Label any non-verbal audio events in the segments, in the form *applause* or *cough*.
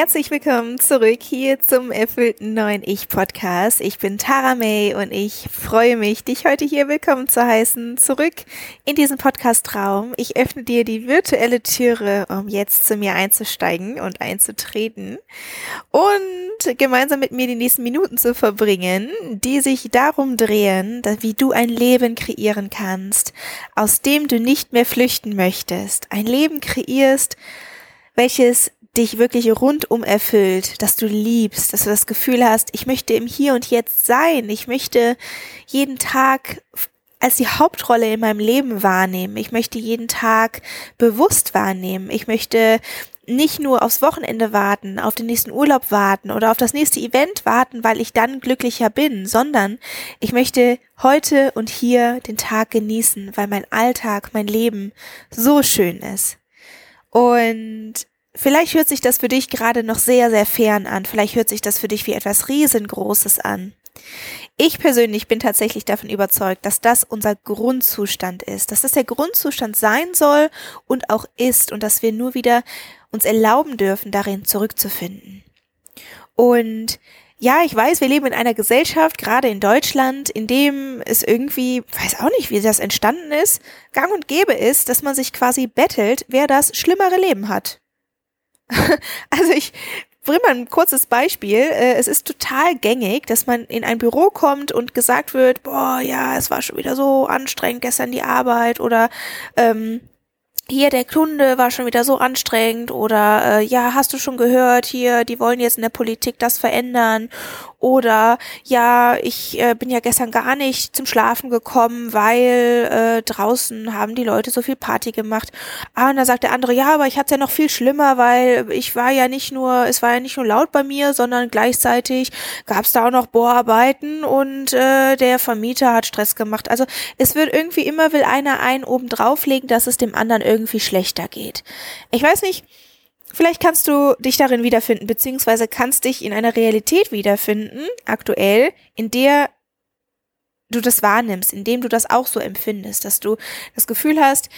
Herzlich willkommen zurück hier zum erfüllten neuen Ich Podcast. Ich bin Tara May und ich freue mich, dich heute hier willkommen zu heißen, zurück in diesen Podcast-Raum. Ich öffne dir die virtuelle Türe, um jetzt zu mir einzusteigen und einzutreten und gemeinsam mit mir die nächsten Minuten zu verbringen, die sich darum drehen, wie du ein Leben kreieren kannst, aus dem du nicht mehr flüchten möchtest. Ein Leben kreierst, welches dich wirklich rundum erfüllt, dass du liebst, dass du das Gefühl hast, ich möchte im Hier und Jetzt sein, ich möchte jeden Tag als die Hauptrolle in meinem Leben wahrnehmen. Ich möchte jeden Tag bewusst wahrnehmen. Ich möchte nicht nur aufs Wochenende warten, auf den nächsten Urlaub warten oder auf das nächste Event warten, weil ich dann glücklicher bin, sondern ich möchte heute und hier den Tag genießen, weil mein Alltag, mein Leben so schön ist. Und Vielleicht hört sich das für dich gerade noch sehr, sehr fern an. Vielleicht hört sich das für dich wie etwas Riesengroßes an. Ich persönlich bin tatsächlich davon überzeugt, dass das unser Grundzustand ist, dass das der Grundzustand sein soll und auch ist und dass wir nur wieder uns erlauben dürfen, darin zurückzufinden. Und ja, ich weiß, wir leben in einer Gesellschaft, gerade in Deutschland, in dem es irgendwie, weiß auch nicht, wie das entstanden ist, gang und gäbe ist, dass man sich quasi bettelt, wer das schlimmere Leben hat. *laughs* also ich bringe mal ein kurzes Beispiel. Äh, es ist total gängig, dass man in ein Büro kommt und gesagt wird, boah, ja, es war schon wieder so anstrengend gestern die Arbeit oder ähm, hier der Kunde war schon wieder so anstrengend oder äh, ja, hast du schon gehört, hier, die wollen jetzt in der Politik das verändern oder ja, ich äh, bin ja gestern gar nicht zum Schlafen gekommen, weil äh, draußen haben die Leute so viel Party gemacht. Ah, und dann sagt der andere, ja, aber ich hatte ja noch viel schlimmer, weil ich war ja nicht nur, es war ja nicht nur laut bei mir, sondern gleichzeitig gab es da auch noch Bohrarbeiten und äh, der Vermieter hat Stress gemacht. Also es wird irgendwie immer will einer einen oben drauflegen, dass es dem anderen irgendwie schlechter geht. Ich weiß nicht, Vielleicht kannst du dich darin wiederfinden, beziehungsweise kannst dich in einer Realität wiederfinden, aktuell, in der du das wahrnimmst, in dem du das auch so empfindest, dass du das Gefühl hast,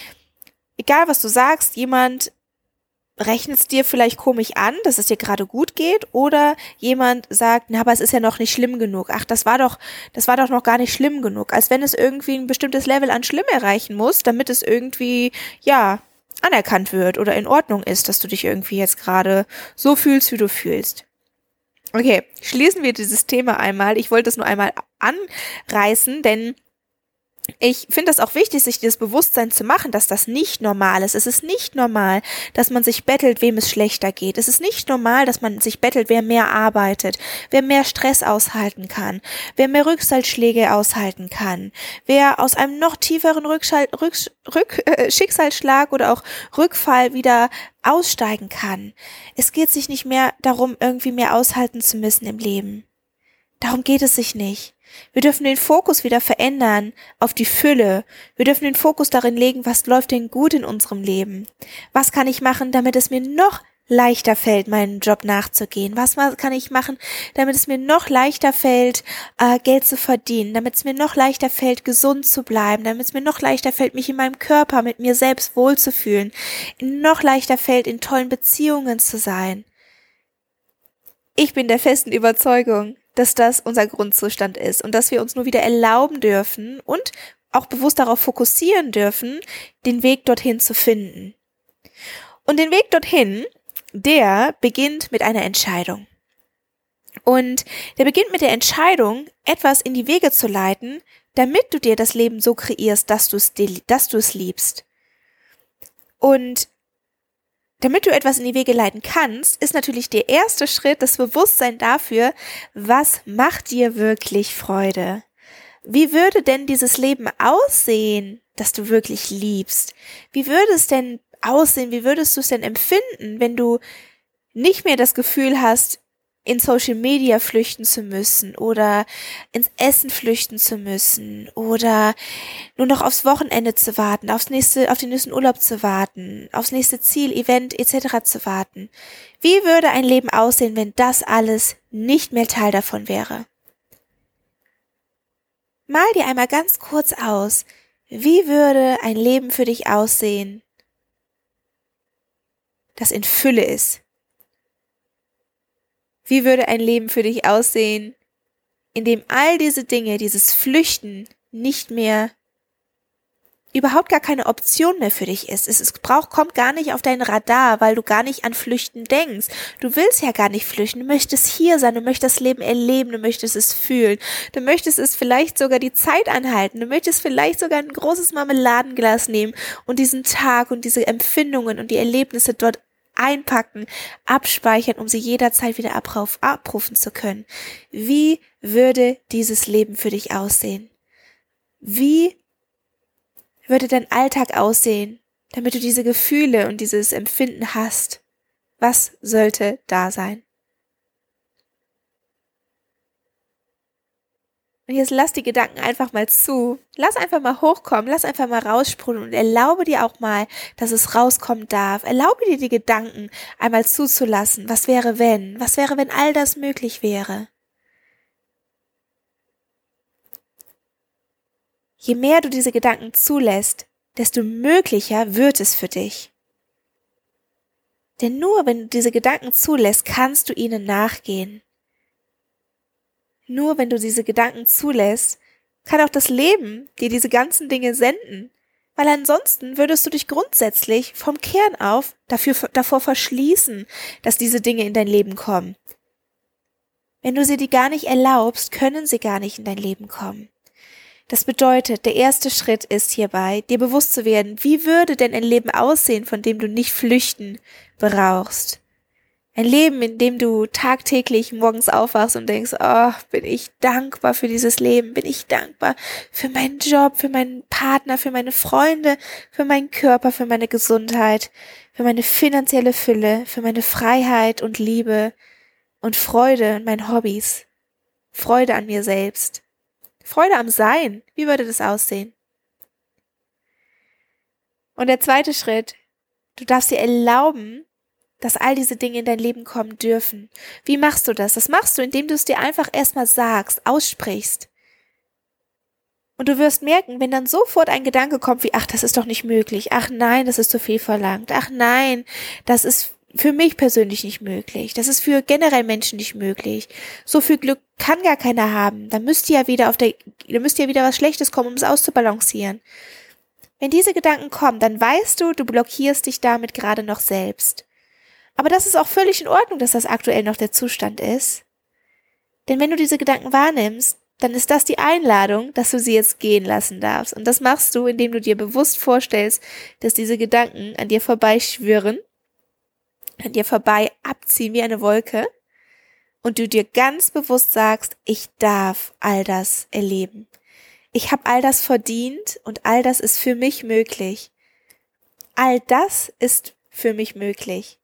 egal was du sagst, jemand rechnet es dir vielleicht komisch an, dass es dir gerade gut geht, oder jemand sagt, na, aber es ist ja noch nicht schlimm genug. Ach, das war doch, das war doch noch gar nicht schlimm genug. Als wenn es irgendwie ein bestimmtes Level an schlimm erreichen muss, damit es irgendwie, ja, anerkannt wird oder in Ordnung ist, dass du dich irgendwie jetzt gerade so fühlst, wie du fühlst. Okay, schließen wir dieses Thema einmal. Ich wollte es nur einmal anreißen, denn ich finde es auch wichtig, sich das Bewusstsein zu machen, dass das nicht normal ist. Es ist nicht normal, dass man sich bettelt, wem es schlechter geht. Es ist nicht normal, dass man sich bettelt, wer mehr arbeitet, wer mehr Stress aushalten kann, wer mehr Rücksalzschläge aushalten kann, wer aus einem noch tieferen Rückschall, Rück, Rück, äh, Schicksalsschlag oder auch Rückfall wieder aussteigen kann. Es geht sich nicht mehr darum, irgendwie mehr aushalten zu müssen im Leben. Darum geht es sich nicht. Wir dürfen den Fokus wieder verändern auf die Fülle. Wir dürfen den Fokus darin legen, was läuft denn gut in unserem Leben? Was kann ich machen, damit es mir noch leichter fällt, meinen Job nachzugehen? Was kann ich machen, damit es mir noch leichter fällt, äh, Geld zu verdienen? Damit es mir noch leichter fällt, gesund zu bleiben? Damit es mir noch leichter fällt, mich in meinem Körper mit mir selbst wohlzufühlen? Noch leichter fällt, in tollen Beziehungen zu sein? Ich bin der festen Überzeugung, dass das unser Grundzustand ist und dass wir uns nur wieder erlauben dürfen und auch bewusst darauf fokussieren dürfen, den Weg dorthin zu finden. Und den Weg dorthin, der beginnt mit einer Entscheidung. Und der beginnt mit der Entscheidung, etwas in die Wege zu leiten, damit du dir das Leben so kreierst, dass du es, dass du es liebst. Und damit du etwas in die Wege leiten kannst, ist natürlich der erste Schritt das Bewusstsein dafür, was macht dir wirklich Freude? Wie würde denn dieses Leben aussehen, das du wirklich liebst? Wie würde es denn aussehen? Wie würdest du es denn empfinden, wenn du nicht mehr das Gefühl hast, in Social Media flüchten zu müssen oder ins Essen flüchten zu müssen oder nur noch aufs Wochenende zu warten, aufs nächste, auf den nächsten Urlaub zu warten, aufs nächste Ziel, Event etc. zu warten. Wie würde ein Leben aussehen, wenn das alles nicht mehr Teil davon wäre? Mal dir einmal ganz kurz aus, wie würde ein Leben für dich aussehen, das in Fülle ist, Wie würde ein Leben für dich aussehen, in dem all diese Dinge, dieses Flüchten nicht mehr überhaupt gar keine Option mehr für dich ist. Es, braucht, kommt gar nicht auf dein Radar, weil du gar nicht an Flüchten denkst. Du willst ja gar nicht flüchten. Du möchtest hier sein. Du möchtest das Leben erleben. Du möchtest es fühlen. Du möchtest es vielleicht sogar die Zeit anhalten. Du möchtest vielleicht sogar ein großes Marmeladenglas nehmen und diesen Tag und diese Empfindungen und die Erlebnisse dort einpacken, abspeichern, um sie jederzeit wieder abruf, abrufen zu können. Wie würde dieses Leben für dich aussehen? Wie würde dein Alltag aussehen, damit du diese Gefühle und dieses Empfinden hast? Was sollte da sein? Und jetzt lass die Gedanken einfach mal zu. Lass einfach mal hochkommen, lass einfach mal raussprudeln und erlaube dir auch mal, dass es rauskommen darf. Erlaube dir die Gedanken einmal zuzulassen. Was wäre wenn? Was wäre, wenn all das möglich wäre? Je mehr du diese Gedanken zulässt, desto möglicher wird es für dich. Denn nur wenn du diese Gedanken zulässt, kannst du ihnen nachgehen. Nur wenn du diese Gedanken zulässt, kann auch das Leben dir diese ganzen Dinge senden, weil ansonsten würdest du dich grundsätzlich vom Kern auf dafür, davor verschließen, dass diese Dinge in dein Leben kommen. Wenn du sie dir gar nicht erlaubst, können sie gar nicht in dein Leben kommen. Das bedeutet, der erste Schritt ist hierbei, dir bewusst zu werden, wie würde denn ein Leben aussehen, von dem du nicht flüchten brauchst. Ein Leben, in dem du tagtäglich morgens aufwachst und denkst, oh, bin ich dankbar für dieses Leben, bin ich dankbar für meinen Job, für meinen Partner, für meine Freunde, für meinen Körper, für meine Gesundheit, für meine finanzielle Fülle, für meine Freiheit und Liebe und Freude und meinen Hobbys. Freude an mir selbst. Freude am Sein. Wie würde das aussehen? Und der zweite Schritt, du darfst dir erlauben, dass all diese Dinge in dein Leben kommen dürfen. Wie machst du das? Das machst du, indem du es dir einfach erstmal sagst, aussprichst. Und du wirst merken, wenn dann sofort ein Gedanke kommt wie, ach, das ist doch nicht möglich, ach nein, das ist zu viel verlangt, ach nein, das ist für mich persönlich nicht möglich. Das ist für generell Menschen nicht möglich. So viel Glück kann gar keiner haben. Da müsste ja wieder auf der, da müsste ja wieder was Schlechtes kommen, um es auszubalancieren. Wenn diese Gedanken kommen, dann weißt du, du blockierst dich damit gerade noch selbst. Aber das ist auch völlig in Ordnung, dass das aktuell noch der Zustand ist. Denn wenn du diese Gedanken wahrnimmst, dann ist das die Einladung, dass du sie jetzt gehen lassen darfst. Und das machst du, indem du dir bewusst vorstellst, dass diese Gedanken an dir vorbeischwirren an dir vorbei abziehen wie eine Wolke und du dir ganz bewusst sagst, ich darf all das erleben. Ich habe all das verdient und all das ist für mich möglich. All das ist für mich möglich.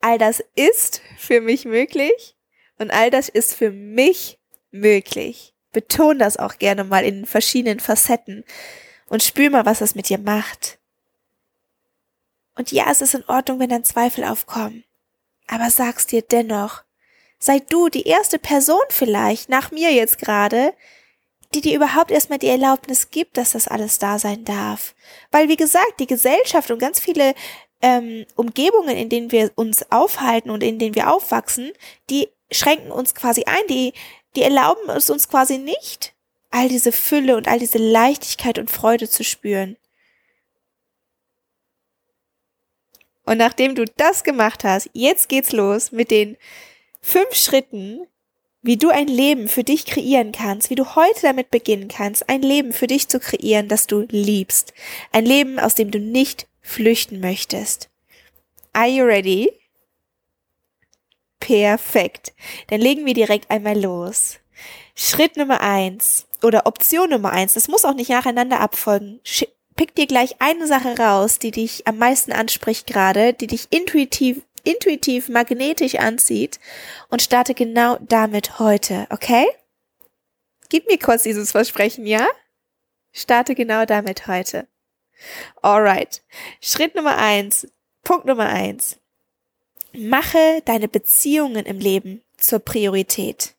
All das ist für mich möglich und all das ist für mich möglich. Beton das auch gerne mal in verschiedenen Facetten und spür mal, was das mit dir macht. Und ja, es ist in Ordnung, wenn dann Zweifel aufkommen. Aber sag's dir dennoch. Sei du die erste Person vielleicht, nach mir jetzt gerade, die dir überhaupt erstmal die Erlaubnis gibt, dass das alles da sein darf. Weil, wie gesagt, die Gesellschaft und ganz viele ähm, Umgebungen, in denen wir uns aufhalten und in denen wir aufwachsen, die schränken uns quasi ein, die, die erlauben es uns quasi nicht, all diese Fülle und all diese Leichtigkeit und Freude zu spüren. Und nachdem du das gemacht hast, jetzt geht's los mit den fünf Schritten, wie du ein Leben für dich kreieren kannst, wie du heute damit beginnen kannst, ein Leben für dich zu kreieren, das du liebst. Ein Leben, aus dem du nicht flüchten möchtest. Are you ready? Perfekt. Dann legen wir direkt einmal los. Schritt Nummer eins oder Option Nummer eins, das muss auch nicht nacheinander abfolgen pick dir gleich eine Sache raus, die dich am meisten anspricht gerade, die dich intuitiv, intuitiv magnetisch anzieht und starte genau damit heute, okay? Gib mir kurz dieses Versprechen, ja? Starte genau damit heute. Alright. Schritt Nummer eins. Punkt Nummer eins. Mache deine Beziehungen im Leben zur Priorität.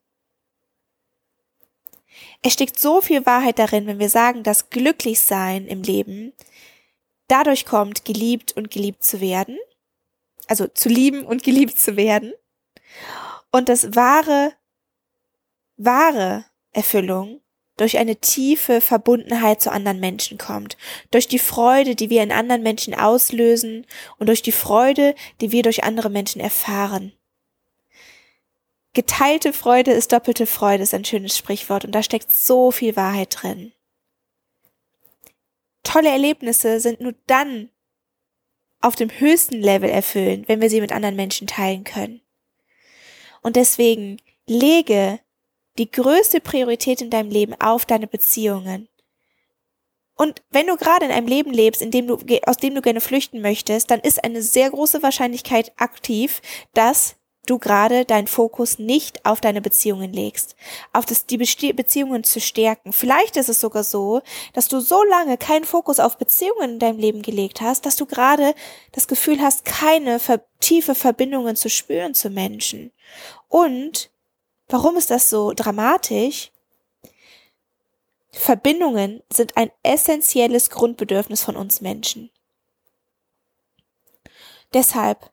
Es steckt so viel Wahrheit darin, wenn wir sagen, dass Glücklichsein im Leben dadurch kommt, geliebt und geliebt zu werden. Also zu lieben und geliebt zu werden. Und das wahre, wahre Erfüllung durch eine tiefe Verbundenheit zu anderen Menschen kommt, durch die Freude, die wir in anderen Menschen auslösen und durch die Freude, die wir durch andere Menschen erfahren. Geteilte Freude ist doppelte Freude, ist ein schönes Sprichwort und da steckt so viel Wahrheit drin. Tolle Erlebnisse sind nur dann auf dem höchsten Level erfüllen, wenn wir sie mit anderen Menschen teilen können. Und deswegen lege die größte Priorität in deinem Leben auf deine Beziehungen. Und wenn du gerade in einem Leben lebst, in dem du, aus dem du gerne flüchten möchtest, dann ist eine sehr große Wahrscheinlichkeit aktiv, dass du gerade deinen Fokus nicht auf deine Beziehungen legst, auf das, die Beziehungen zu stärken. Vielleicht ist es sogar so, dass du so lange keinen Fokus auf Beziehungen in deinem Leben gelegt hast, dass du gerade das Gefühl hast, keine tiefe Verbindungen zu spüren zu Menschen. Und warum ist das so dramatisch? Verbindungen sind ein essentielles Grundbedürfnis von uns Menschen. Deshalb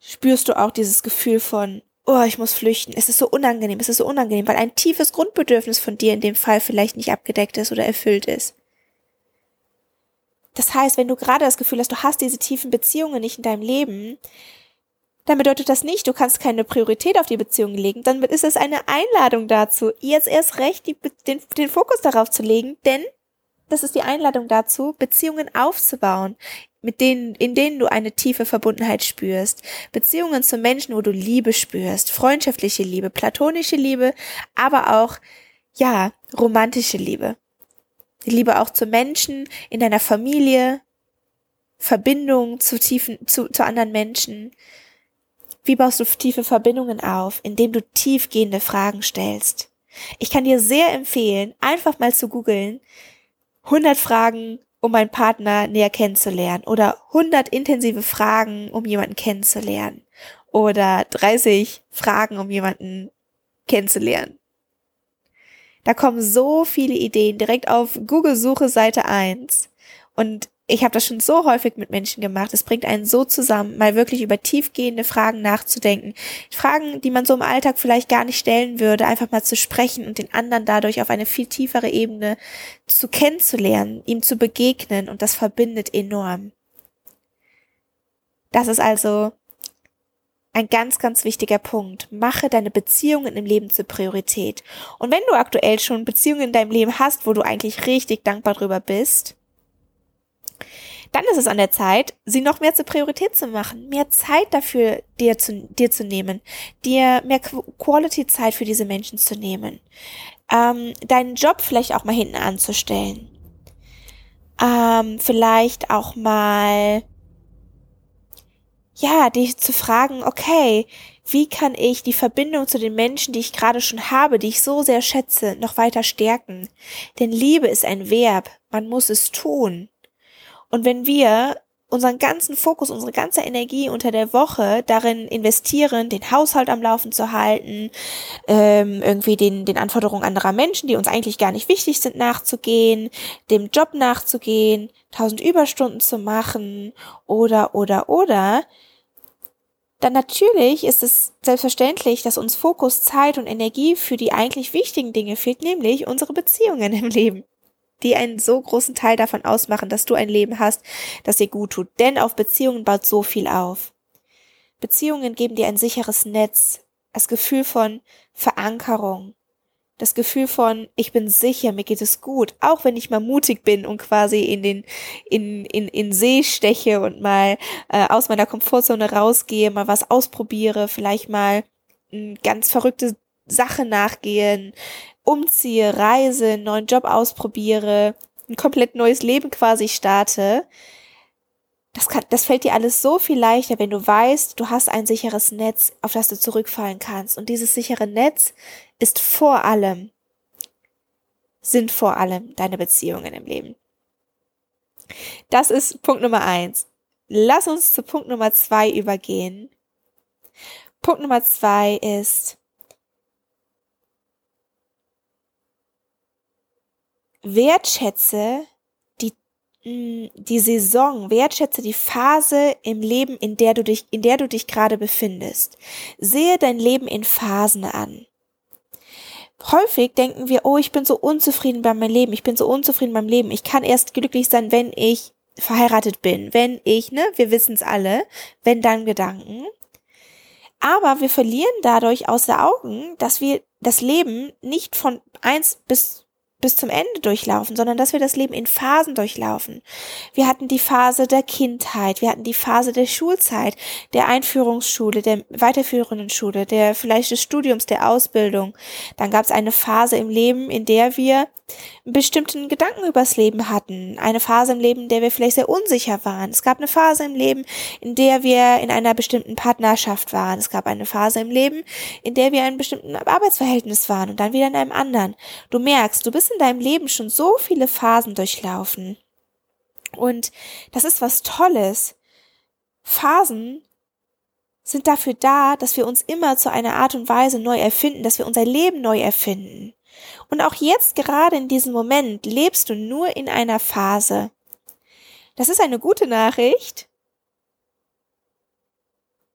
spürst du auch dieses Gefühl von, oh, ich muss flüchten. Es ist so unangenehm, es ist so unangenehm, weil ein tiefes Grundbedürfnis von dir in dem Fall vielleicht nicht abgedeckt ist oder erfüllt ist. Das heißt, wenn du gerade das Gefühl hast, du hast diese tiefen Beziehungen nicht in deinem Leben, dann bedeutet das nicht, du kannst keine Priorität auf die Beziehungen legen. Dann ist es eine Einladung dazu, jetzt erst recht die, den, den Fokus darauf zu legen, denn das ist die Einladung dazu, Beziehungen aufzubauen, mit denen, in denen du eine tiefe Verbundenheit spürst. Beziehungen zu Menschen, wo du Liebe spürst, freundschaftliche Liebe, platonische Liebe, aber auch, ja, romantische Liebe. Die Liebe auch zu Menschen in deiner Familie, Verbindung zu tiefen, zu, zu anderen Menschen. Wie baust du tiefe Verbindungen auf, indem du tiefgehende Fragen stellst? Ich kann dir sehr empfehlen, einfach mal zu googeln, 100 Fragen, um einen Partner näher kennenzulernen oder 100 intensive Fragen, um jemanden kennenzulernen oder 30 Fragen, um jemanden kennenzulernen. Da kommen so viele Ideen direkt auf Google Suche Seite 1 und ich habe das schon so häufig mit Menschen gemacht. Es bringt einen so zusammen, mal wirklich über tiefgehende Fragen nachzudenken. Fragen, die man so im Alltag vielleicht gar nicht stellen würde, einfach mal zu sprechen und den anderen dadurch auf eine viel tiefere Ebene zu kennenzulernen, ihm zu begegnen und das verbindet enorm. Das ist also ein ganz, ganz wichtiger Punkt. Mache deine Beziehungen im Leben zur Priorität. Und wenn du aktuell schon Beziehungen in deinem Leben hast, wo du eigentlich richtig dankbar drüber bist, dann ist es an der Zeit, sie noch mehr zur Priorität zu machen, mehr Zeit dafür dir zu, dir zu nehmen, dir mehr Quality-Zeit für diese Menschen zu nehmen, ähm, deinen Job vielleicht auch mal hinten anzustellen, ähm, vielleicht auch mal, ja, dich zu fragen, okay, wie kann ich die Verbindung zu den Menschen, die ich gerade schon habe, die ich so sehr schätze, noch weiter stärken? Denn Liebe ist ein Verb, man muss es tun. Und wenn wir unseren ganzen Fokus, unsere ganze Energie unter der Woche darin investieren, den Haushalt am Laufen zu halten, ähm, irgendwie den, den Anforderungen anderer Menschen, die uns eigentlich gar nicht wichtig sind, nachzugehen, dem Job nachzugehen, tausend Überstunden zu machen oder, oder, oder, dann natürlich ist es selbstverständlich, dass uns Fokus, Zeit und Energie für die eigentlich wichtigen Dinge fehlt, nämlich unsere Beziehungen im Leben die einen so großen Teil davon ausmachen, dass du ein Leben hast, das dir gut tut. Denn auf Beziehungen baut so viel auf. Beziehungen geben dir ein sicheres Netz, das Gefühl von Verankerung, das Gefühl von, ich bin sicher, mir geht es gut, auch wenn ich mal mutig bin und quasi in den, in, in, in See steche und mal äh, aus meiner Komfortzone rausgehe, mal was ausprobiere, vielleicht mal eine ganz verrückte Sache nachgehen, umziehe, reise, einen neuen Job ausprobiere, ein komplett neues Leben quasi starte, das, kann, das fällt dir alles so viel leichter, wenn du weißt, du hast ein sicheres Netz, auf das du zurückfallen kannst. Und dieses sichere Netz ist vor allem, sind vor allem deine Beziehungen im Leben. Das ist Punkt Nummer eins. Lass uns zu Punkt Nummer zwei übergehen. Punkt Nummer zwei ist, wertschätze die mm, die Saison, wertschätze die Phase im Leben, in der du dich, in der du dich gerade befindest. Sehe dein Leben in Phasen an. Häufig denken wir, oh, ich bin so unzufrieden bei meinem Leben, ich bin so unzufrieden beim Leben, ich kann erst glücklich sein, wenn ich verheiratet bin, wenn ich, ne, wir wissen es alle, wenn dann Gedanken. Aber wir verlieren dadurch aus der Augen, dass wir das Leben nicht von eins bis bis zum Ende durchlaufen, sondern dass wir das Leben in Phasen durchlaufen. Wir hatten die Phase der Kindheit, wir hatten die Phase der Schulzeit, der Einführungsschule, der weiterführenden Schule, der vielleicht des Studiums, der Ausbildung. Dann gab es eine Phase im Leben, in der wir bestimmten Gedanken übers Leben hatten. Eine Phase im Leben, in der wir vielleicht sehr unsicher waren. Es gab eine Phase im Leben, in der wir in einer bestimmten Partnerschaft waren. Es gab eine Phase im Leben, in der wir in einem bestimmten Arbeitsverhältnis waren und dann wieder in einem anderen. Du merkst, du bist in deinem Leben schon so viele Phasen durchlaufen. Und das ist was Tolles. Phasen sind dafür da, dass wir uns immer zu einer Art und Weise neu erfinden, dass wir unser Leben neu erfinden. Und auch jetzt, gerade in diesem Moment, lebst du nur in einer Phase. Das ist eine gute Nachricht.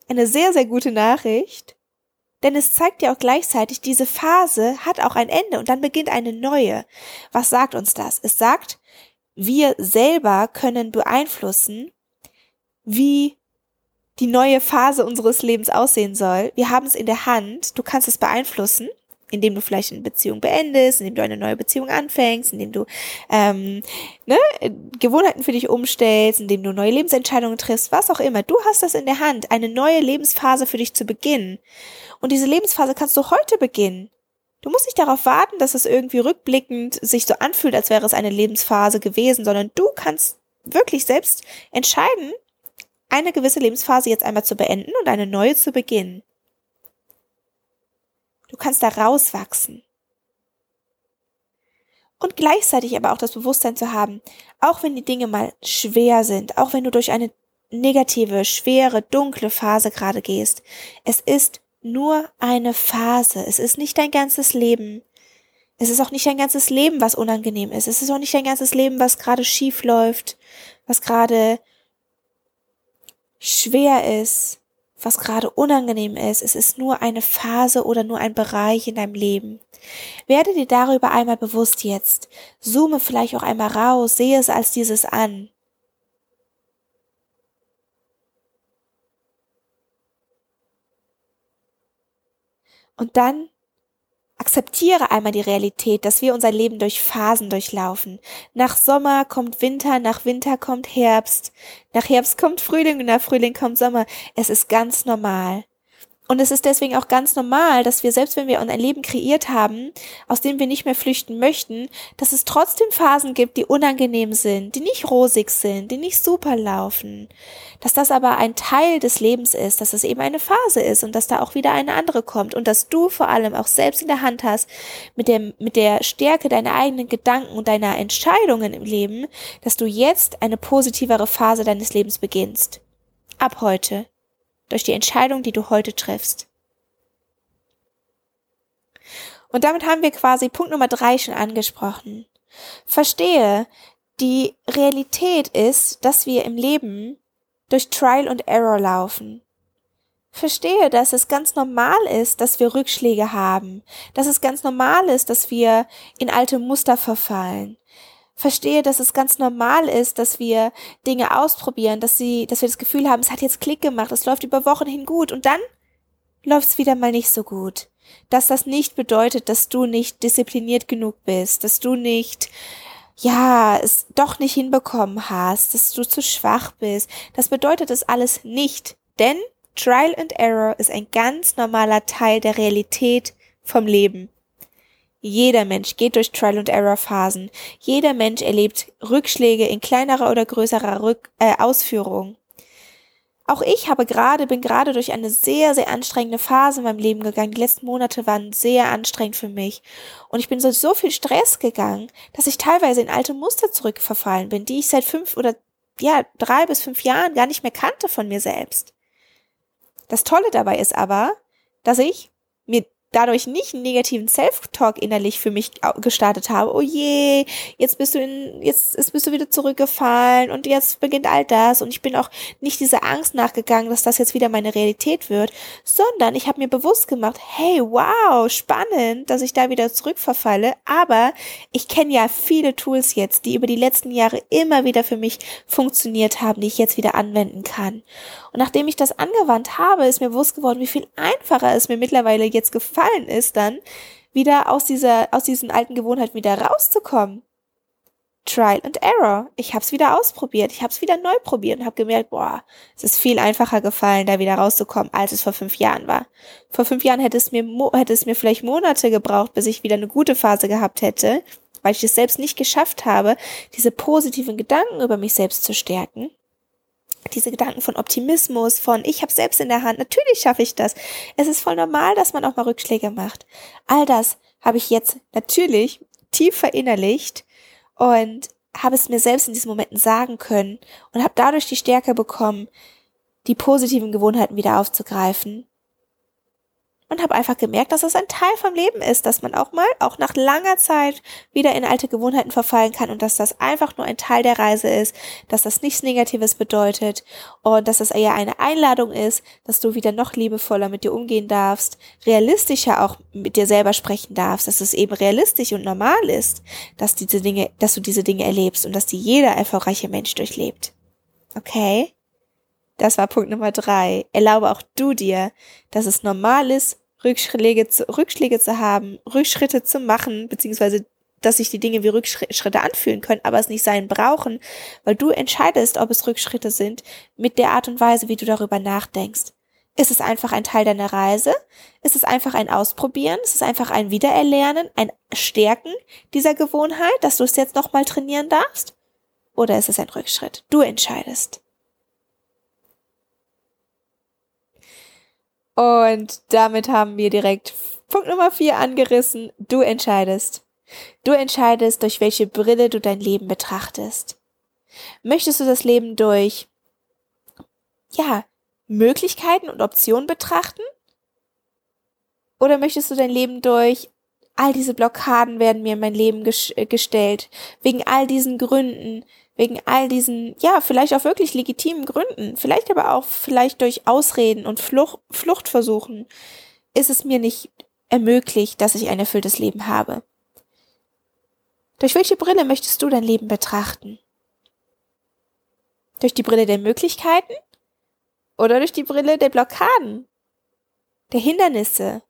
Eine sehr, sehr gute Nachricht. Denn es zeigt ja auch gleichzeitig, diese Phase hat auch ein Ende und dann beginnt eine neue. Was sagt uns das? Es sagt, wir selber können beeinflussen, wie die neue Phase unseres Lebens aussehen soll. Wir haben es in der Hand, du kannst es beeinflussen indem du vielleicht eine Beziehung beendest, indem du eine neue Beziehung anfängst, indem du ähm, ne, Gewohnheiten für dich umstellst, indem du neue Lebensentscheidungen triffst, was auch immer. Du hast das in der Hand, eine neue Lebensphase für dich zu beginnen. Und diese Lebensphase kannst du heute beginnen. Du musst nicht darauf warten, dass es irgendwie rückblickend sich so anfühlt, als wäre es eine Lebensphase gewesen, sondern du kannst wirklich selbst entscheiden, eine gewisse Lebensphase jetzt einmal zu beenden und eine neue zu beginnen. Du kannst da rauswachsen. Und gleichzeitig aber auch das Bewusstsein zu haben, auch wenn die Dinge mal schwer sind, auch wenn du durch eine negative, schwere, dunkle Phase gerade gehst, es ist nur eine Phase. Es ist nicht dein ganzes Leben. Es ist auch nicht dein ganzes Leben, was unangenehm ist. Es ist auch nicht dein ganzes Leben, was gerade schief läuft, was gerade schwer ist was gerade unangenehm ist. Es ist nur eine Phase oder nur ein Bereich in deinem Leben. Werde dir darüber einmal bewusst jetzt. Zoome vielleicht auch einmal raus, sehe es als dieses an. Und dann Akzeptiere einmal die Realität, dass wir unser Leben durch Phasen durchlaufen. Nach Sommer kommt Winter, nach Winter kommt Herbst, nach Herbst kommt Frühling und nach Frühling kommt Sommer. Es ist ganz normal. Und es ist deswegen auch ganz normal, dass wir, selbst wenn wir ein Leben kreiert haben, aus dem wir nicht mehr flüchten möchten, dass es trotzdem Phasen gibt, die unangenehm sind, die nicht rosig sind, die nicht super laufen. Dass das aber ein Teil des Lebens ist, dass es eben eine Phase ist und dass da auch wieder eine andere kommt und dass du vor allem auch selbst in der Hand hast, mit dem, mit der Stärke deiner eigenen Gedanken und deiner Entscheidungen im Leben, dass du jetzt eine positivere Phase deines Lebens beginnst. Ab heute durch die Entscheidung, die du heute triffst. Und damit haben wir quasi Punkt Nummer drei schon angesprochen. Verstehe, die Realität ist, dass wir im Leben durch Trial und Error laufen. Verstehe, dass es ganz normal ist, dass wir Rückschläge haben, dass es ganz normal ist, dass wir in alte Muster verfallen, verstehe, dass es ganz normal ist, dass wir Dinge ausprobieren, dass sie, dass wir das Gefühl haben, es hat jetzt Klick gemacht, es läuft über Wochen hin gut und dann läuft es wieder mal nicht so gut. Dass das nicht bedeutet, dass du nicht diszipliniert genug bist, dass du nicht ja, es doch nicht hinbekommen hast, dass du zu schwach bist. Das bedeutet es alles nicht, denn Trial and Error ist ein ganz normaler Teil der Realität vom Leben. Jeder Mensch geht durch Trial and Error Phasen. Jeder Mensch erlebt Rückschläge in kleinerer oder größerer Rück äh, Ausführung. Auch ich habe gerade, bin gerade durch eine sehr, sehr anstrengende Phase in meinem Leben gegangen. Die letzten Monate waren sehr anstrengend für mich. Und ich bin so, so viel Stress gegangen, dass ich teilweise in alte Muster zurückverfallen bin, die ich seit fünf oder, ja, drei bis fünf Jahren gar nicht mehr kannte von mir selbst. Das Tolle dabei ist aber, dass ich dadurch nicht einen negativen Self-Talk innerlich für mich gestartet habe. Oh je, jetzt bist du in, jetzt, jetzt bist du wieder zurückgefallen und jetzt beginnt all das und ich bin auch nicht dieser Angst nachgegangen, dass das jetzt wieder meine Realität wird, sondern ich habe mir bewusst gemacht, hey, wow, spannend, dass ich da wieder zurückverfalle, aber ich kenne ja viele Tools jetzt, die über die letzten Jahre immer wieder für mich funktioniert haben, die ich jetzt wieder anwenden kann. Und nachdem ich das angewandt habe, ist mir bewusst geworden, wie viel einfacher es mir mittlerweile jetzt gefallen ist, dann wieder aus dieser, aus diesen alten Gewohnheiten wieder rauszukommen. Trial and Error. Ich habe es wieder ausprobiert. Ich habe es wieder neu probiert und habe gemerkt, boah, es ist viel einfacher gefallen, da wieder rauszukommen, als es vor fünf Jahren war. Vor fünf Jahren hätte es mir, hätte es mir vielleicht Monate gebraucht, bis ich wieder eine gute Phase gehabt hätte, weil ich es selbst nicht geschafft habe, diese positiven Gedanken über mich selbst zu stärken diese Gedanken von Optimismus, von ich habe selbst in der Hand, natürlich schaffe ich das. Es ist voll normal, dass man auch mal Rückschläge macht. All das habe ich jetzt natürlich tief verinnerlicht und habe es mir selbst in diesen Momenten sagen können und habe dadurch die Stärke bekommen, die positiven Gewohnheiten wieder aufzugreifen und habe einfach gemerkt, dass das ein Teil vom Leben ist, dass man auch mal, auch nach langer Zeit, wieder in alte Gewohnheiten verfallen kann und dass das einfach nur ein Teil der Reise ist, dass das nichts Negatives bedeutet und dass es eher eine Einladung ist, dass du wieder noch liebevoller mit dir umgehen darfst, realistischer auch mit dir selber sprechen darfst, dass es eben realistisch und normal ist, dass diese Dinge, dass du diese Dinge erlebst und dass die jeder erfolgreiche Mensch durchlebt. Okay? Das war Punkt Nummer drei. Erlaube auch du dir, dass es normal ist, Rückschläge zu, Rückschläge zu haben, Rückschritte zu machen, beziehungsweise dass sich die Dinge wie Rückschritte anfühlen können, aber es nicht sein brauchen, weil du entscheidest, ob es Rückschritte sind, mit der Art und Weise, wie du darüber nachdenkst. Ist es einfach ein Teil deiner Reise? Ist es einfach ein Ausprobieren? Ist es einfach ein Wiedererlernen, ein Stärken dieser Gewohnheit, dass du es jetzt nochmal trainieren darfst? Oder ist es ein Rückschritt? Du entscheidest. Und damit haben wir direkt Punkt Nummer vier angerissen. Du entscheidest. Du entscheidest, durch welche Brille du dein Leben betrachtest. Möchtest du das Leben durch, ja, Möglichkeiten und Optionen betrachten? Oder möchtest du dein Leben durch all diese Blockaden werden mir in mein Leben gestellt, wegen all diesen Gründen, wegen all diesen, ja, vielleicht auch wirklich legitimen Gründen, vielleicht aber auch vielleicht durch Ausreden und Flucht, Fluchtversuchen, ist es mir nicht ermöglicht, dass ich ein erfülltes Leben habe. Durch welche Brille möchtest du dein Leben betrachten? Durch die Brille der Möglichkeiten? Oder durch die Brille der Blockaden? Der Hindernisse?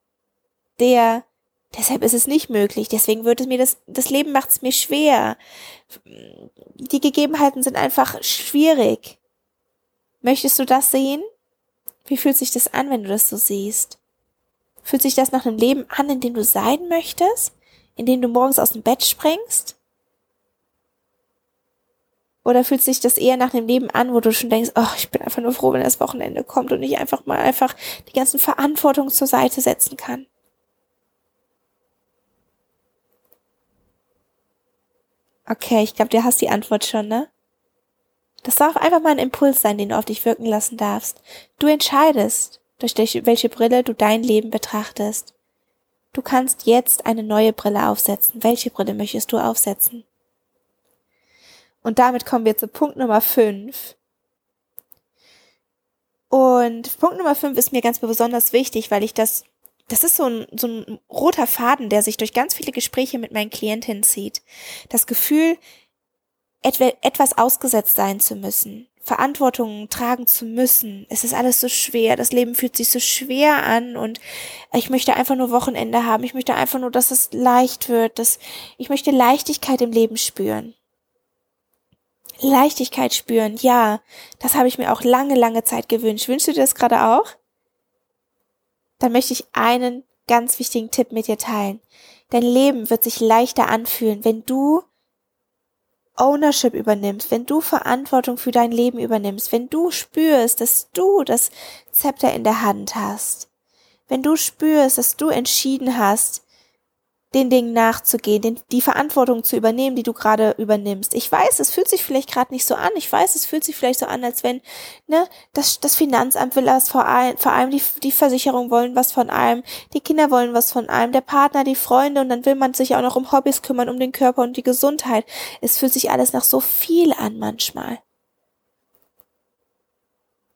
Der Deshalb ist es nicht möglich. Deswegen wird es mir das, das Leben macht es mir schwer. Die Gegebenheiten sind einfach schwierig. Möchtest du das sehen? Wie fühlt sich das an, wenn du das so siehst? Fühlt sich das nach einem Leben an, in dem du sein möchtest? In dem du morgens aus dem Bett springst? Oder fühlt sich das eher nach einem Leben an, wo du schon denkst, oh, ich bin einfach nur froh, wenn das Wochenende kommt und ich einfach mal einfach die ganzen Verantwortung zur Seite setzen kann? Okay, ich glaube, du hast die Antwort schon, ne? Das darf einfach mal ein Impuls sein, den du auf dich wirken lassen darfst. Du entscheidest, durch welche Brille du dein Leben betrachtest. Du kannst jetzt eine neue Brille aufsetzen. Welche Brille möchtest du aufsetzen? Und damit kommen wir zu Punkt Nummer 5. Und Punkt Nummer 5 ist mir ganz besonders wichtig, weil ich das das ist so ein, so ein roter Faden, der sich durch ganz viele Gespräche mit meinen Klientinnen zieht. Das Gefühl, etwas ausgesetzt sein zu müssen, Verantwortung tragen zu müssen. Es ist alles so schwer, das Leben fühlt sich so schwer an und ich möchte einfach nur Wochenende haben. Ich möchte einfach nur, dass es leicht wird, dass ich möchte Leichtigkeit im Leben spüren. Leichtigkeit spüren, ja, das habe ich mir auch lange, lange Zeit gewünscht. Wünschst du dir das gerade auch? Dann möchte ich einen ganz wichtigen Tipp mit dir teilen. Dein Leben wird sich leichter anfühlen, wenn du Ownership übernimmst, wenn du Verantwortung für dein Leben übernimmst, wenn du spürst, dass du das Zepter in der Hand hast, wenn du spürst, dass du entschieden hast, den Dingen nachzugehen, den, die Verantwortung zu übernehmen, die du gerade übernimmst. Ich weiß, es fühlt sich vielleicht gerade nicht so an. Ich weiß, es fühlt sich vielleicht so an, als wenn ne, das, das Finanzamt will was vor allem, vor allem die, die Versicherung wollen was von einem, die Kinder wollen was von einem, der Partner, die Freunde und dann will man sich auch noch um Hobbys kümmern, um den Körper und die Gesundheit. Es fühlt sich alles nach so viel an manchmal.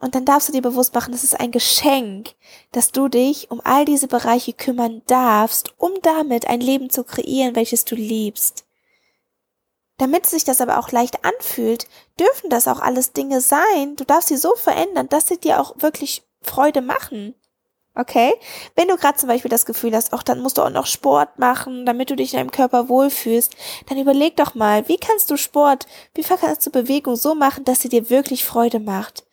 Und dann darfst du dir bewusst machen, es ist ein Geschenk, dass du dich um all diese Bereiche kümmern darfst, um damit ein Leben zu kreieren, welches du liebst. Damit sich das aber auch leicht anfühlt, dürfen das auch alles Dinge sein. Du darfst sie so verändern, dass sie dir auch wirklich Freude machen. Okay? Wenn du gerade zum Beispiel das Gefühl hast, auch dann musst du auch noch Sport machen, damit du dich in deinem Körper wohlfühlst, dann überleg doch mal, wie kannst du Sport, wie kannst du Bewegung so machen, dass sie dir wirklich Freude macht?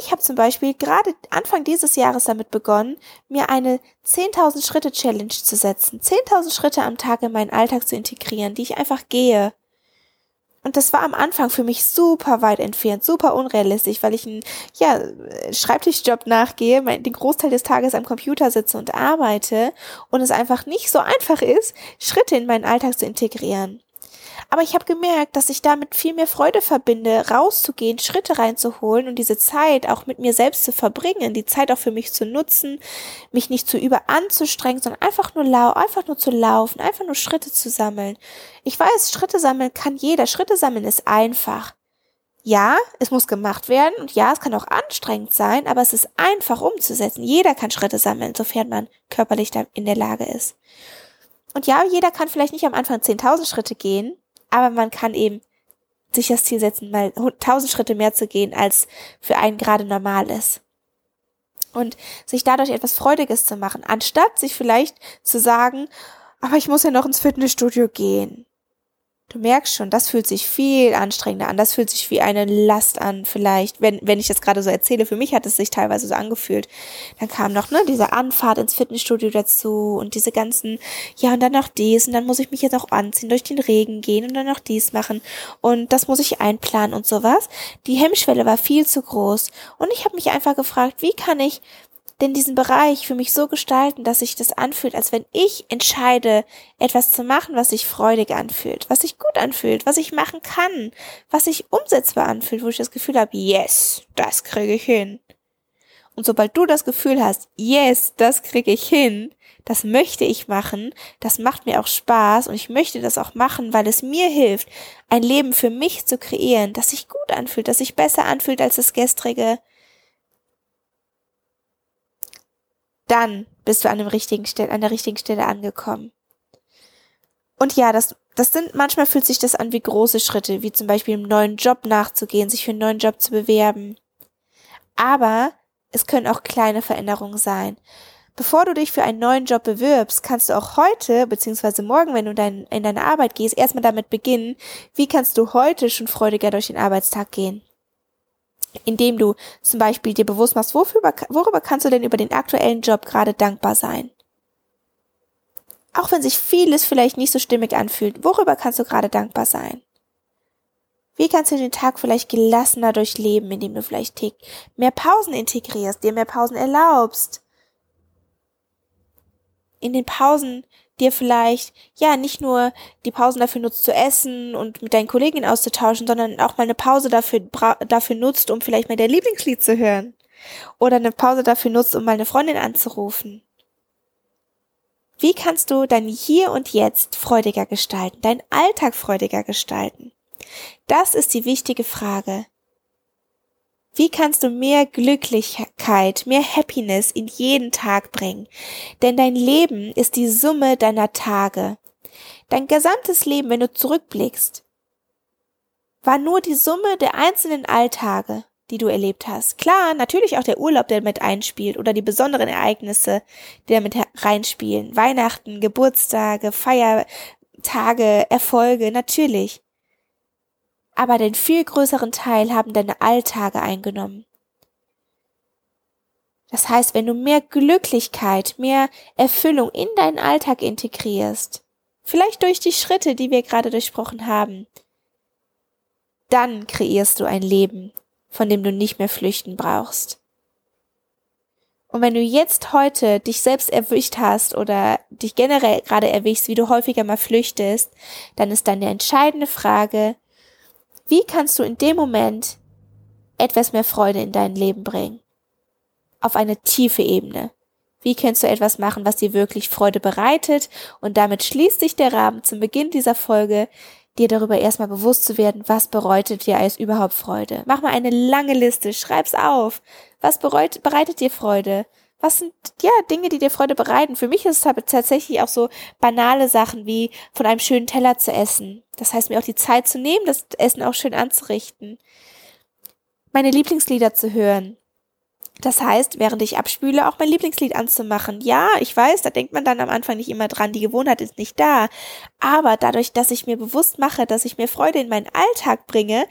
Ich habe zum Beispiel gerade Anfang dieses Jahres damit begonnen, mir eine 10.000 Schritte Challenge zu setzen. 10.000 Schritte am Tag in meinen Alltag zu integrieren, die ich einfach gehe. Und das war am Anfang für mich super weit entfernt, super unrealistisch, weil ich einen ja, Schreibtischjob nachgehe, den Großteil des Tages am Computer sitze und arbeite und es einfach nicht so einfach ist, Schritte in meinen Alltag zu integrieren. Aber ich habe gemerkt, dass ich damit viel mehr Freude verbinde, rauszugehen, Schritte reinzuholen und diese Zeit auch mit mir selbst zu verbringen, die Zeit auch für mich zu nutzen, mich nicht zu über anzustrengen, sondern einfach nur lau einfach nur zu laufen, einfach nur Schritte zu sammeln. Ich weiß, Schritte sammeln kann jeder. Schritte sammeln ist einfach. Ja, es muss gemacht werden und ja, es kann auch anstrengend sein, aber es ist einfach umzusetzen. Jeder kann Schritte sammeln, sofern man körperlich in der Lage ist. Und ja, jeder kann vielleicht nicht am Anfang 10.000 Schritte gehen, aber man kann eben sich das Ziel setzen, mal 1000 Schritte mehr zu gehen, als für einen gerade normal ist. Und sich dadurch etwas Freudiges zu machen, anstatt sich vielleicht zu sagen, aber ich muss ja noch ins Fitnessstudio gehen. Du merkst schon, das fühlt sich viel anstrengender an. Das fühlt sich wie eine Last an, vielleicht, wenn, wenn ich das gerade so erzähle. Für mich hat es sich teilweise so angefühlt. Dann kam noch, ne, diese Anfahrt ins Fitnessstudio dazu und diese ganzen, ja, und dann noch dies und dann muss ich mich jetzt auch anziehen, durch den Regen gehen und dann noch dies machen und das muss ich einplanen und sowas. Die Hemmschwelle war viel zu groß und ich habe mich einfach gefragt, wie kann ich denn diesen Bereich für mich so gestalten, dass sich das anfühlt, als wenn ich entscheide, etwas zu machen, was sich freudig anfühlt, was sich gut anfühlt, was ich machen kann, was sich umsetzbar anfühlt, wo ich das Gefühl habe, yes, das kriege ich hin. Und sobald du das Gefühl hast, yes, das kriege ich hin, das möchte ich machen, das macht mir auch Spaß und ich möchte das auch machen, weil es mir hilft, ein Leben für mich zu kreieren, das sich gut anfühlt, das sich besser anfühlt als das gestrige, dann bist du an, dem richtigen Stelle, an der richtigen Stelle angekommen. Und ja, das, das sind, manchmal fühlt sich das an wie große Schritte, wie zum Beispiel einen neuen Job nachzugehen, sich für einen neuen Job zu bewerben. Aber es können auch kleine Veränderungen sein. Bevor du dich für einen neuen Job bewirbst, kannst du auch heute, beziehungsweise morgen, wenn du dein, in deine Arbeit gehst, erstmal damit beginnen, wie kannst du heute schon freudiger durch den Arbeitstag gehen indem du zum Beispiel dir bewusst machst, worüber, worüber kannst du denn über den aktuellen Job gerade dankbar sein? Auch wenn sich vieles vielleicht nicht so stimmig anfühlt, worüber kannst du gerade dankbar sein? Wie kannst du den Tag vielleicht gelassener durchleben, indem du vielleicht mehr Pausen integrierst, dir mehr Pausen erlaubst? In den Pausen dir vielleicht, ja, nicht nur die Pausen dafür nutzt zu essen und mit deinen Kolleginnen auszutauschen, sondern auch mal eine Pause dafür, dafür nutzt, um vielleicht mal dein Lieblingslied zu hören. Oder eine Pause dafür nutzt, um mal eine Freundin anzurufen. Wie kannst du dein Hier und Jetzt freudiger gestalten, deinen Alltag freudiger gestalten? Das ist die wichtige Frage. Wie kannst du mehr Glücklichkeit, mehr Happiness in jeden Tag bringen? Denn dein Leben ist die Summe deiner Tage. Dein gesamtes Leben, wenn du zurückblickst, war nur die Summe der einzelnen Alltage, die du erlebt hast. Klar, natürlich auch der Urlaub, der mit einspielt oder die besonderen Ereignisse, die damit reinspielen. Weihnachten, Geburtstage, Feiertage, Erfolge, natürlich aber den viel größeren Teil haben deine Alltage eingenommen. Das heißt, wenn du mehr Glücklichkeit, mehr Erfüllung in deinen Alltag integrierst, vielleicht durch die Schritte, die wir gerade durchsprochen haben, dann kreierst du ein Leben, von dem du nicht mehr flüchten brauchst. Und wenn du jetzt heute dich selbst erwischt hast oder dich generell gerade erwischst, wie du häufiger mal flüchtest, dann ist die entscheidende Frage, wie kannst du in dem Moment etwas mehr Freude in dein Leben bringen? Auf eine tiefe Ebene. Wie kannst du etwas machen, was dir wirklich Freude bereitet? Und damit schließt sich der Rahmen zum Beginn dieser Folge, dir darüber erstmal bewusst zu werden, was bereitet dir als überhaupt Freude. Mach mal eine lange Liste, schreib's auf. Was bereut, bereitet dir Freude? Was sind, ja, Dinge, die dir Freude bereiten? Für mich ist es tatsächlich auch so banale Sachen wie von einem schönen Teller zu essen. Das heißt, mir auch die Zeit zu nehmen, das Essen auch schön anzurichten. Meine Lieblingslieder zu hören. Das heißt, während ich abspüle, auch mein Lieblingslied anzumachen. Ja, ich weiß, da denkt man dann am Anfang nicht immer dran, die Gewohnheit ist nicht da. Aber dadurch, dass ich mir bewusst mache, dass ich mir Freude in meinen Alltag bringe,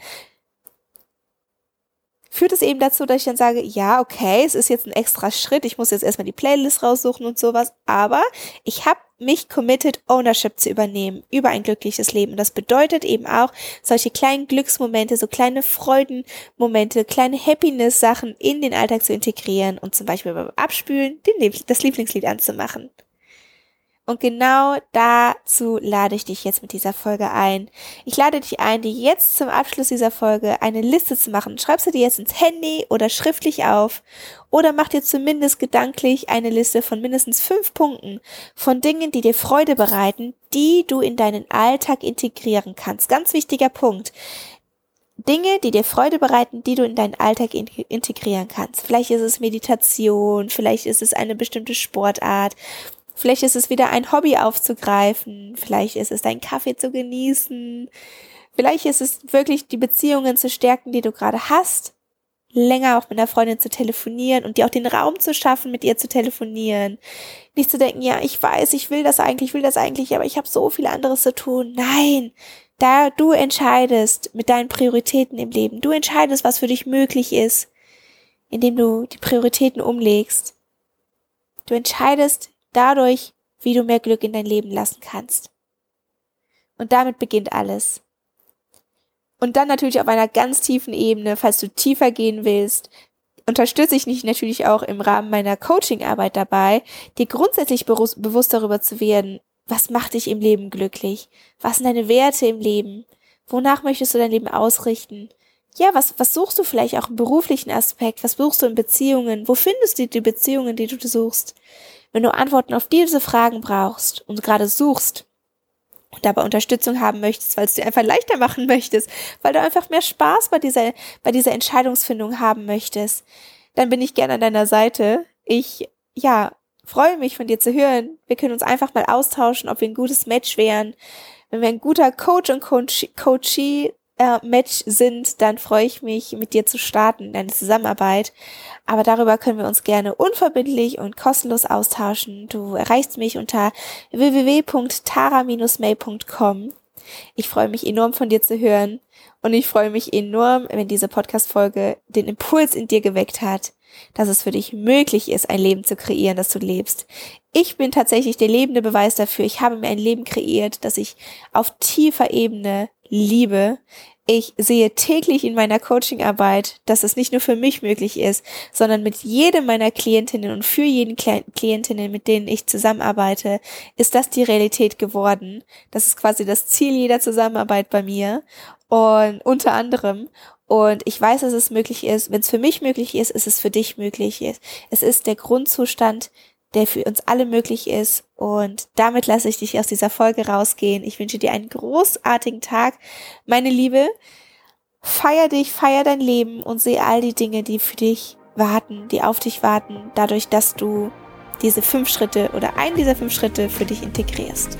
führt es eben dazu, dass ich dann sage, ja, okay, es ist jetzt ein extra Schritt, ich muss jetzt erstmal die Playlist raussuchen und sowas, aber ich habe mich committed, Ownership zu übernehmen über ein glückliches Leben. Das bedeutet eben auch, solche kleinen Glücksmomente, so kleine Freudenmomente, kleine Happiness-Sachen in den Alltag zu integrieren und zum Beispiel beim Abspülen das Lieblingslied anzumachen. Und genau dazu lade ich dich jetzt mit dieser Folge ein. Ich lade dich ein, dir jetzt zum Abschluss dieser Folge eine Liste zu machen. Schreibst du dir jetzt ins Handy oder schriftlich auf oder mach dir zumindest gedanklich eine Liste von mindestens fünf Punkten von Dingen, die dir Freude bereiten, die du in deinen Alltag integrieren kannst. Ganz wichtiger Punkt. Dinge, die dir Freude bereiten, die du in deinen Alltag in integrieren kannst. Vielleicht ist es Meditation, vielleicht ist es eine bestimmte Sportart, Vielleicht ist es wieder ein Hobby aufzugreifen, vielleicht ist es dein Kaffee zu genießen, vielleicht ist es wirklich die Beziehungen zu stärken, die du gerade hast, länger auch mit einer Freundin zu telefonieren und dir auch den Raum zu schaffen, mit ihr zu telefonieren. Nicht zu denken, ja, ich weiß, ich will das eigentlich, ich will das eigentlich, aber ich habe so viel anderes zu tun. Nein, da du entscheidest mit deinen Prioritäten im Leben, du entscheidest, was für dich möglich ist, indem du die Prioritäten umlegst. Du entscheidest, dadurch, wie du mehr Glück in dein Leben lassen kannst. Und damit beginnt alles. Und dann natürlich auf einer ganz tiefen Ebene, falls du tiefer gehen willst, unterstütze ich dich natürlich auch im Rahmen meiner Coachingarbeit dabei, dir grundsätzlich bewusst darüber zu werden, was macht dich im Leben glücklich? Was sind deine Werte im Leben? Wonach möchtest du dein Leben ausrichten? Ja, was, was suchst du vielleicht auch im beruflichen Aspekt? Was suchst du in Beziehungen? Wo findest du die Beziehungen, die du suchst? Wenn du Antworten auf diese Fragen brauchst und gerade suchst und dabei Unterstützung haben möchtest, weil es dir einfach leichter machen möchtest, weil du einfach mehr Spaß bei dieser, bei dieser Entscheidungsfindung haben möchtest, dann bin ich gerne an deiner Seite. Ich, ja, freue mich von dir zu hören. Wir können uns einfach mal austauschen, ob wir ein gutes Match wären. Wenn wir ein guter Coach und Coach, Coachee äh, Match sind, dann freue ich mich, mit dir zu starten in eine Zusammenarbeit. Aber darüber können wir uns gerne unverbindlich und kostenlos austauschen. Du erreichst mich unter www.tara-may.com. Ich freue mich enorm von dir zu hören und ich freue mich enorm, wenn diese Podcast-Folge den Impuls in dir geweckt hat, dass es für dich möglich ist, ein Leben zu kreieren, das du lebst. Ich bin tatsächlich der lebende Beweis dafür. Ich habe mir ein Leben kreiert, das ich auf tiefer Ebene liebe. Ich sehe täglich in meiner Coachingarbeit, dass es nicht nur für mich möglich ist, sondern mit jedem meiner Klientinnen und für jeden Klientinnen, mit denen ich zusammenarbeite, ist das die Realität geworden. Das ist quasi das Ziel jeder Zusammenarbeit bei mir und unter anderem. Und ich weiß, dass es möglich ist. Wenn es für mich möglich ist, ist es für dich möglich. Es ist der Grundzustand, der für uns alle möglich ist. Und damit lasse ich dich aus dieser Folge rausgehen. Ich wünsche dir einen großartigen Tag, meine Liebe. Feier dich, feier dein Leben und sehe all die Dinge, die für dich warten, die auf dich warten, dadurch, dass du diese fünf Schritte oder einen dieser fünf Schritte für dich integrierst.